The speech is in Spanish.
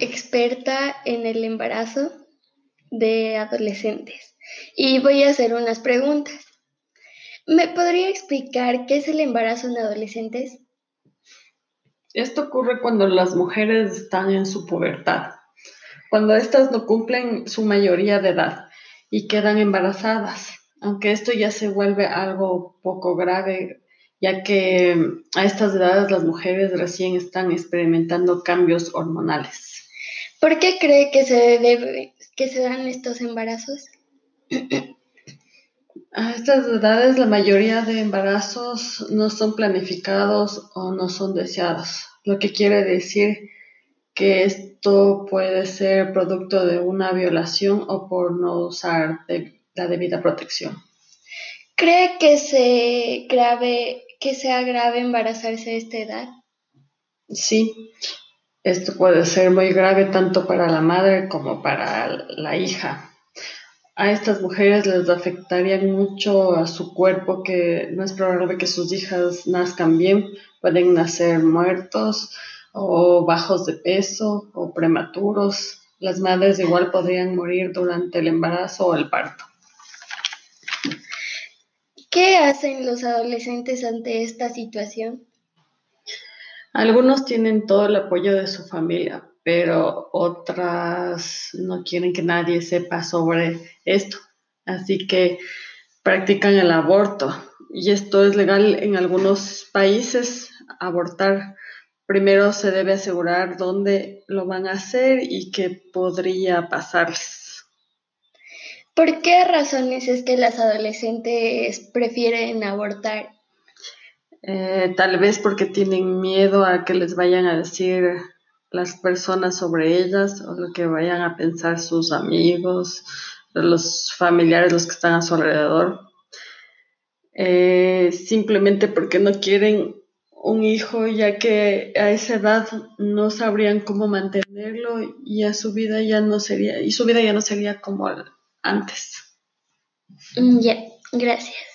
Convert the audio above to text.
experta en el embarazo de adolescentes y voy a hacer unas preguntas. ¿Me podría explicar qué es el embarazo en adolescentes? Esto ocurre cuando las mujeres están en su pubertad, cuando éstas no cumplen su mayoría de edad y quedan embarazadas, aunque esto ya se vuelve algo poco grave, ya que a estas edades las mujeres recién están experimentando cambios hormonales. ¿Por qué cree que se, debe, que se dan estos embarazos? A estas edades la mayoría de embarazos no son planificados o no son deseados, lo que quiere decir que esto puede ser producto de una violación o por no usar la debida protección. ¿Cree que, se grave, que sea grave embarazarse a esta edad? Sí, esto puede ser muy grave tanto para la madre como para la hija a estas mujeres les afectaría mucho a su cuerpo, que no es probable que sus hijas nazcan bien, pueden nacer muertos o bajos de peso o prematuros. Las madres igual podrían morir durante el embarazo o el parto. ¿Qué hacen los adolescentes ante esta situación? Algunos tienen todo el apoyo de su familia, pero otras no quieren que nadie sepa sobre esto. Así que practican el aborto. Y esto es legal en algunos países, abortar. Primero se debe asegurar dónde lo van a hacer y qué podría pasarles. ¿Por qué razones es que las adolescentes prefieren abortar? Eh, tal vez porque tienen miedo a que les vayan a decir las personas sobre ellas o lo que vayan a pensar sus amigos, los familiares, los que están a su alrededor. Eh, simplemente porque no quieren un hijo, ya que a esa edad no sabrían cómo mantenerlo y a su vida ya no sería, y su vida ya no sería como antes. Mm, ya, gracias.